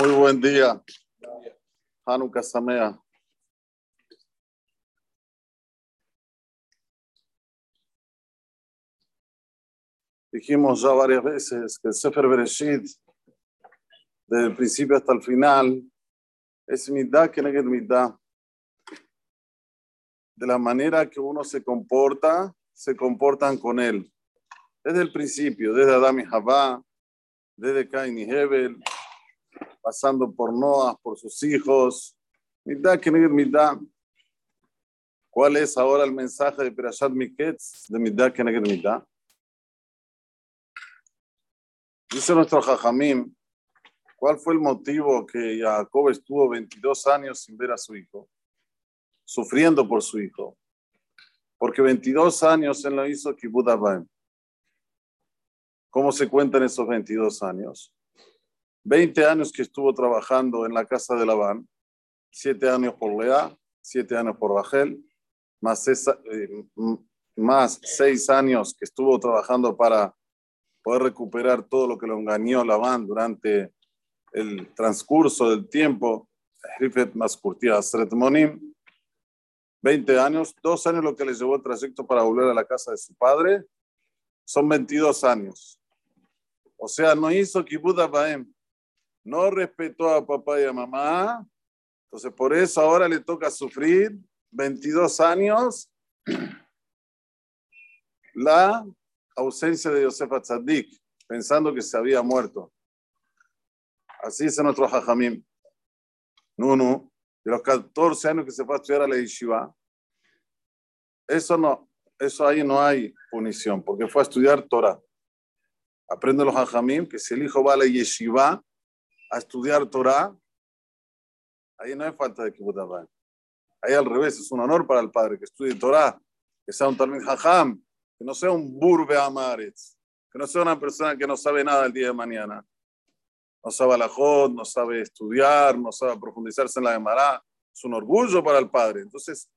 Muy buen día. Hanukkah Samea. Dijimos ya varias veces que el Sefer Bereshit, desde el principio hasta el final, es mitad que es mitad. De la manera que uno se comporta, se comportan con él. Desde el principio, desde Adam y Javá, desde Cain y Hebel, pasando por Noah, por sus hijos. Mitad que mitad. ¿Cuál es ahora el mensaje de Perashat Miketz de mitad que mitad? Dice nuestro Jajamim, ¿cuál fue el motivo que Jacob estuvo 22 años sin ver a su hijo? Sufriendo por su hijo. Porque 22 años él lo hizo Kibbutz ¿Cómo se cuentan esos 22 años? 20 años que estuvo trabajando en la casa de Labán, 7 años por Lea, 7 años por Rachel, más 6 eh, más seis años que estuvo trabajando para poder recuperar todo lo que lo engañó Labán durante el transcurso del tiempo. Rifet Maskurtia Sretmonim, 20 años, dos años lo que le llevó el trayecto para volver a la casa de su padre, son 22 años. O sea, no hizo kibbutz Baem. No respetó a papá y a mamá. Entonces, por eso ahora le toca sufrir 22 años la ausencia de Yosef Atzadik, pensando que se había muerto. Así dice nuestro Jajamim. No, no. De los 14 años que se fue a estudiar a la yeshiva, eso no, eso ahí no hay punición, porque fue a estudiar Torah. Aprende los hajamim que si el hijo va a la yeshiva a estudiar Torah, ahí no hay falta de kibbutz Ahí al revés, es un honor para el padre que estudie Torah, que sea un talmid hajam, que no sea un burbe amaretz, que no sea una persona que no sabe nada el día de mañana. No sabe alajot, no sabe estudiar, no sabe profundizarse en la Gemara. Es un orgullo para el padre. Entonces,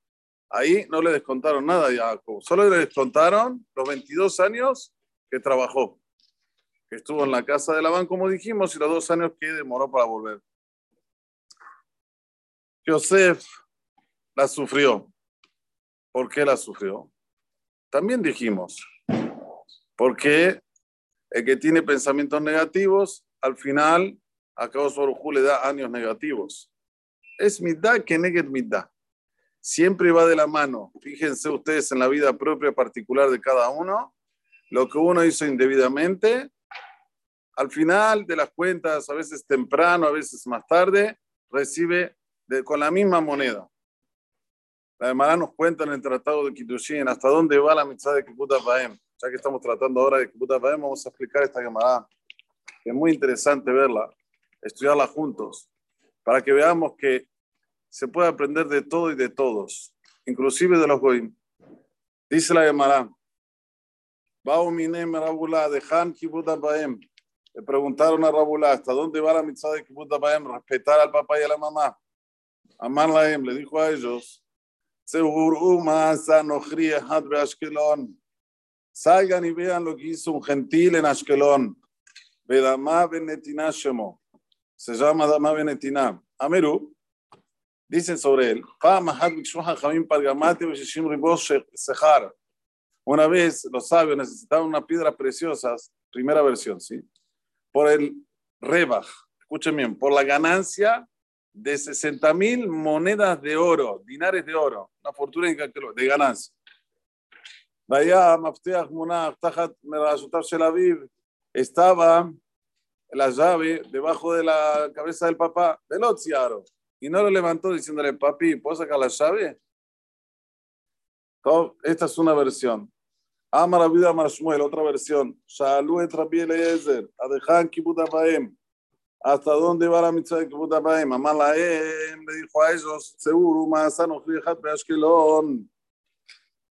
ahí no le descontaron nada a Jacob. Solo le descontaron los 22 años que trabajó que estuvo en la casa de Labán, como dijimos, y los dos años que demoró para volver. Joseph la sufrió. ¿Por qué la sufrió? También dijimos, porque el que tiene pensamientos negativos, al final, a Baruj le da años negativos. Es mitad que negue mitad. Siempre va de la mano. Fíjense ustedes en la vida propia particular de cada uno. Lo que uno hizo indebidamente, al final de las cuentas, a veces temprano, a veces más tarde, recibe con la misma moneda. La Gemara nos cuenta en el Tratado de Kitushin hasta dónde va la mitzvah de Kibbutz Baem. Ya que estamos tratando ahora de Kibbutz Baem, vamos a explicar esta Gemara, es muy interesante verla, estudiarla juntos, para que veamos que se puede aprender de todo y de todos, inclusive de los goyim. Dice la Gemara, Bauminem Rabula de Han Kibbutz Baem. Le preguntaron a Rabulá, ¿hasta dónde va la mitzvah de Kibbutz? Respetar al papá y a la mamá. Amar la le dijo a ellos, Salgan y vean lo que hizo un gentil en Ashkelon. Bedamá Benetina Shemo. Se llama Dama Benetina. Ameru. Dicen sobre él. Una vez los sabios necesitaban unas piedras preciosas, primera versión, ¿sí? Por el rebaj, escuchen bien, por la ganancia de 60 mil monedas de oro, dinares de oro, una fortuna de ganancia. Vaya, Mafteach Munach, Tajat Shelaviv, estaba la llave debajo de la cabeza del papá, del Otziaro, y no lo levantó diciéndole, papi, ¿puedo sacar la llave? Esta es una versión. Amar Abid Amar Shmuel, otra versión. Shalu et Rabbi Eliezer, Adejan Kibbut Abaem. ¿Hasta dónde va la mitzvah de Kibbut Abaem? Amar Laem, le dijo a ellos, seguro, Maasan Ojrihat Ashkelon.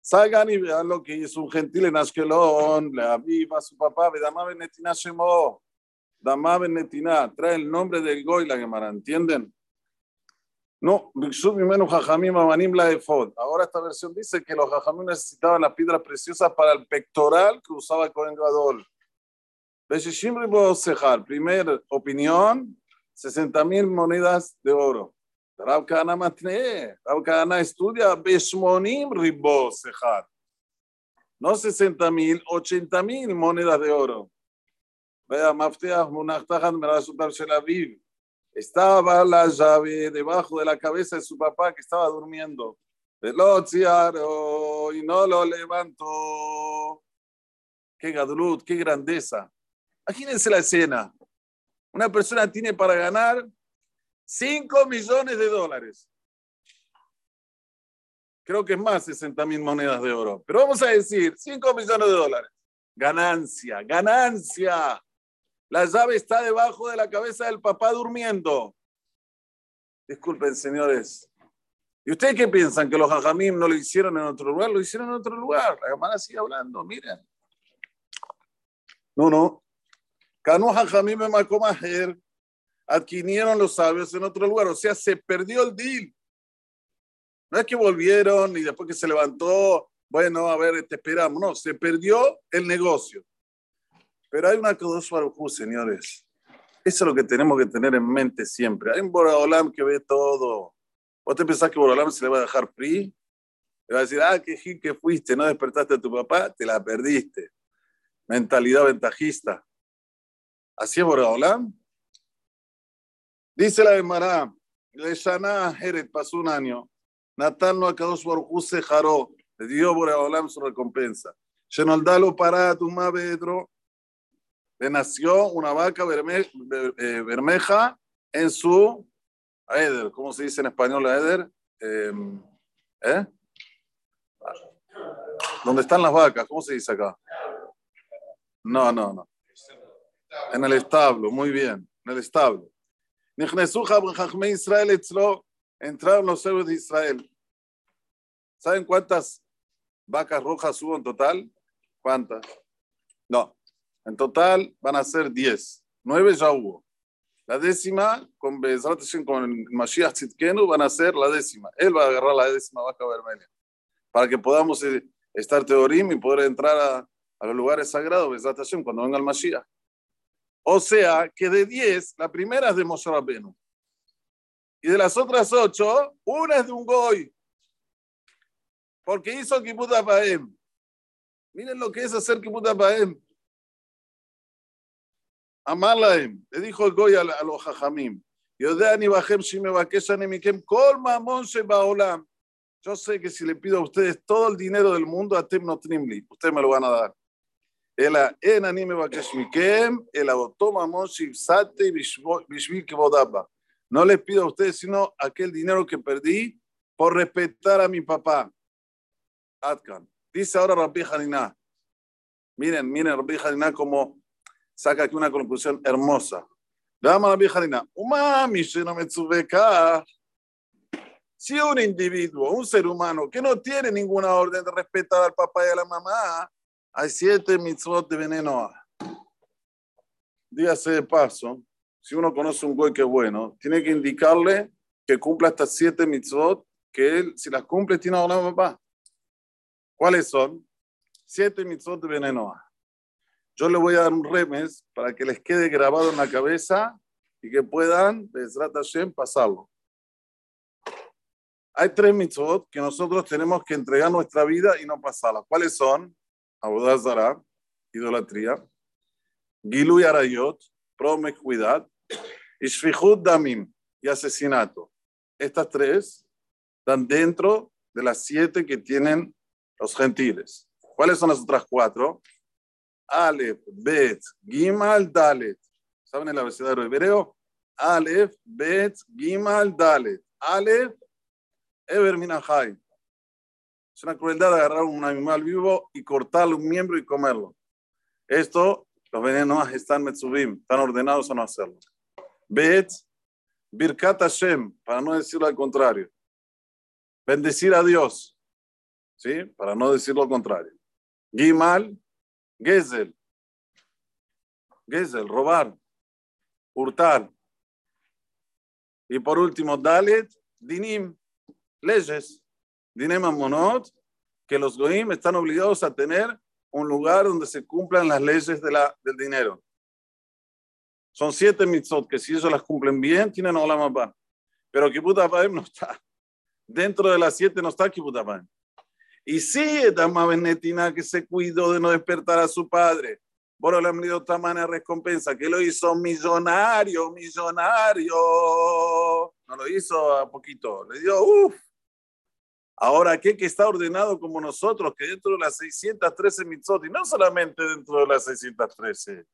Salgan y vean lo que hizo un gentil en Ashkelon. Le aviva a su papá, Vedamá Benetina Shemo. Damá Benetina, trae el nombre del Goy, la Gemara, ¿entienden? No, Ahora esta versión dice que los jajamim necesitaban las piedras preciosas para el pectoral que usaba Cohen Gadol. Primera opinión, 60 mil monedas de oro. Rab Kahana matne, Rab Kahana estudia Beshmonim ribos No 60 mil, 80 mil monedas de oro. Vea, Mafteach Munachtahan Merasutar Shel Aviv. Estaba la llave debajo de la cabeza de su papá que estaba durmiendo. Veloziaro y no lo levantó. Qué gadlut, qué grandeza. Imagínense la escena. Una persona tiene para ganar 5 millones de dólares. Creo que es más 60 mil monedas de oro. Pero vamos a decir 5 millones de dólares. Ganancia, ganancia. La llave está debajo de la cabeza del papá durmiendo. Disculpen, señores. ¿Y ustedes qué piensan? ¿Que los hajamim no lo hicieron en otro lugar? Lo hicieron en otro lugar. La hermana sigue hablando, miren. No, no. Canu hajamim macomajer adquirieron los sabios en otro lugar. O sea, se perdió el deal. No es que volvieron y después que se levantó, bueno, a ver, te esperamos. No, se perdió el negocio. Pero hay una cosa, señores. Eso es lo que tenemos que tener en mente siempre. Hay un Boraholam que ve todo. ¿Vos te pensás que Boraholam se le va a dejar free? Le va a decir, ah, qué gil que fuiste, no despertaste a tu papá, te la perdiste. Mentalidad ventajista. ¿Así es Boraholam? Dice la Emara, Leshana Heret pasó un año. Natal no Akadosh Baruj se jaró, le dio Boraholam su recompensa. Shenoldalo para tu Pedro le nació una vaca eh, bermeja en su Eder. ¿Cómo se dice en español la Eder? Em, ¿eh? ¿Dónde están las vacas? ¿Cómo se dice acá? No, no, no. En el establo, muy bien, en el establo. Entraron los héroes de Israel. ¿Saben cuántas vacas rojas hubo en total? ¿Cuántas? No, en total van a ser 10. 9 ya hubo. La décima, con con Mashiach Tzidkenu, van a ser la décima. Él va a agarrar la décima vaca vermelha. Para que podamos eh, estar teorim y poder entrar a, a los lugares sagrados, cuando venga el Mashiach. O sea, que de 10, la primera es de Moshe Rabbeinu. Y de las otras 8, una es de un goy. Porque hizo Kibbutz Apaem. Miren lo que es hacer Kibbutz Apaem. Amalaim, le dijo el Goy a, los Jajamim, Yodeani Bajem Shimebakeshan Emikem, Kol Mamon Shebaolam. Yo sé que si le pido a ustedes todo el dinero del mundo, a Tem Trimli, ustedes me lo van a dar. El en anime bakesh mikem, el mamon shivsate bishvil kevodaba. No les pido a ustedes sino aquel dinero que perdí por respetar a mi papá. Atkan. Dice ahora Rabbi Hanina. Miren, miren Rabbi Hanina como saca aquí una conclusión hermosa. Si un individuo, un ser humano que no tiene ninguna orden de respetar al papá y a la mamá, hay siete mitzvot de veneno. Dígase de paso, si uno conoce un güey que es bueno, tiene que indicarle que cumpla estas siete mitzvot, que él, si las cumple, tiene a papá. ¿Cuáles son? Siete mitzvot de veneno. Yo le voy a dar un remes para que les quede grabado en la cabeza y que puedan, Bezrat Hashem, pasarlo. Hay tres mitzvot que nosotros tenemos que entregar nuestra vida y no pasarla. ¿Cuáles son? Abodazara, idolatría, Gilu y Arayot, promiscuidad, y Damim, y asesinato. Estas tres están dentro de las siete que tienen los gentiles. ¿Cuáles son las otras cuatro? Aleph, Bet, Gimal, Dalet. ¿Saben el abecedario hebreo? Aleph, Bet, Gimal, Dalet. Aleph, Eber Minahai. Es una crueldad agarrar un animal vivo y cortarle un miembro y comerlo. Esto, los venenos están metzubim, están ordenados a no hacerlo. Bet, Birkat Hashem, para no decirlo al contrario. Bendecir a Dios, ¿sí? Para no decir lo contrario. Gimal, Gezel. Gezel, robar, hurtar. Y por último, Dalet, Dinim, leyes. Dinim Monot, que los Goim están obligados a tener un lugar donde se cumplan las leyes del dinero. Son siete mitzvot que si ellos las cumplen bien, tienen Olam Abba. Pero Kibbutz no está. Dentro de las siete no está Kibbutz. Y sí, Dama Benetina que se cuidó de no despertar a su padre. Borolam le dio manera recompensa, que lo hizo millonario, millonario. No lo hizo a poquito, le dio, uff. Ahora, ¿qué que está ordenado como nosotros? Que dentro de las 613 mitzvot, y no solamente dentro de las 613,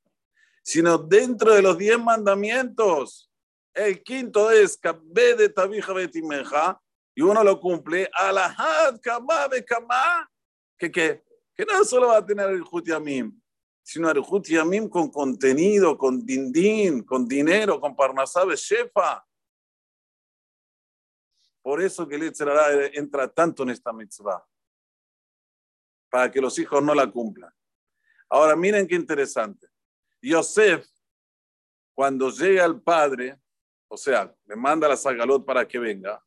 sino dentro de los 10 mandamientos. El quinto es Kabbe de Tabija Betimeja, y uno lo cumple. Alahad Kama Bekama, que, que, que no solo va a tener el Jutiamim, sino el Jutiamim con contenido, con dindín, con dinero, con parnasabe shefa. Por eso que el Etzerará entra tanto en esta mitzvah, para que los hijos no la cumplan. Ahora miren qué interesante. Yosef, cuando llega al padre, o sea, le manda la Zagalot para que venga,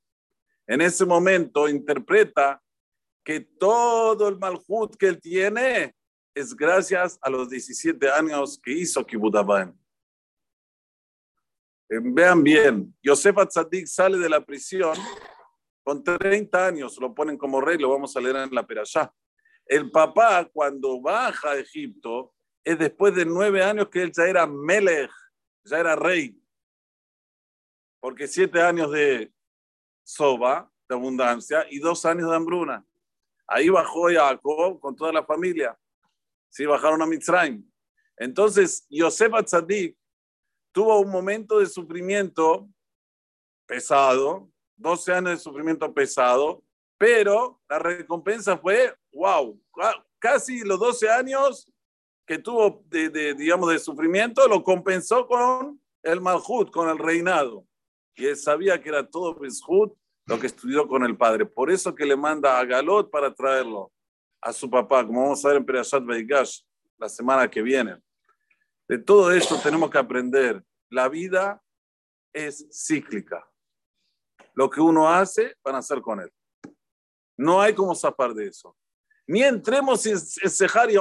en ese momento interpreta que todo el malhut que él tiene es gracias a los 17 años que hizo Kibbutz eh, vean bien, Yosef Atzadik sale de la prisión con 30 años, lo ponen como rey, lo vamos a leer en la Perashá. El papá, cuando baja a Egipto, es después de nueve años que él ya era Melech, ya era rey. Porque siete años de soba, de abundancia, y dos años de hambruna. Ahí bajó Jacob con toda la familia. Sí, bajaron a Mitzrayim. Entonces, Yosef Atzadik tuvo un momento de sufrimiento pesado, 12 años de sufrimiento pesado, pero la recompensa fue, wow, casi los 12 años que tuvo de, digamos, de sufrimiento, lo compensó con el Malhut, con el reinado. Y él sabía que era todo Bishut lo que estudió con el padre. Por eso que le manda a Galot para traerlo a su papá, como vamos a ver en Perashat Veigash la semana que viene. De todo esto tenemos que aprender. La vida es cíclica. Lo que uno hace, van a hacer con él. No hay como zafar de eso. Ni entremos en cejar y.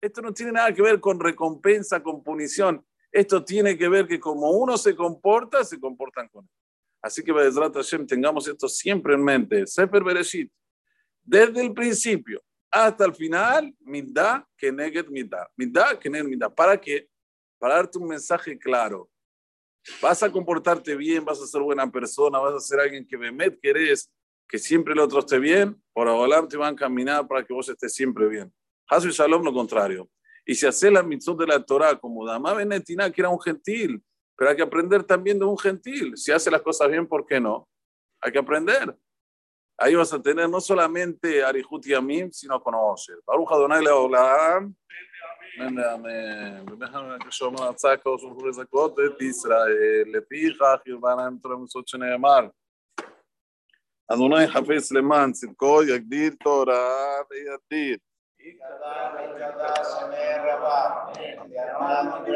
Esto no tiene nada que ver con recompensa, con punición. Esto tiene que ver que como uno se comporta, se comportan con él. Así que, Hashem, tengamos esto siempre en mente. Sefer Bereshit, desde el principio hasta el final, midá que neget midá. Midá que neget midá. ¿Para qué? Para darte un mensaje claro. Vas a comportarte bien, vas a ser buena persona, vas a ser alguien que met querés, que siempre el otro esté bien, por adelante te van a caminar para que vos estés siempre bien. Hasu y Shalom lo contrario. Y si hace la mitzvot de la Torah como Dama Benetina, que era un gentil, pero hay que aprender también de un gentil. Si hace las cosas bien, ¿por qué no? Hay que aprender. Ahí vas a tener no solamente Arihut y Amim, sino con Osher. Baruch Adonai Leolam. Amén, amén. déjame que yo me saco sus rezakot de Israel. לפיכך ירבנה עם תורה מצוות שנאמר. אדוני חפץ למען צדקו יגדיל תורה וידיר.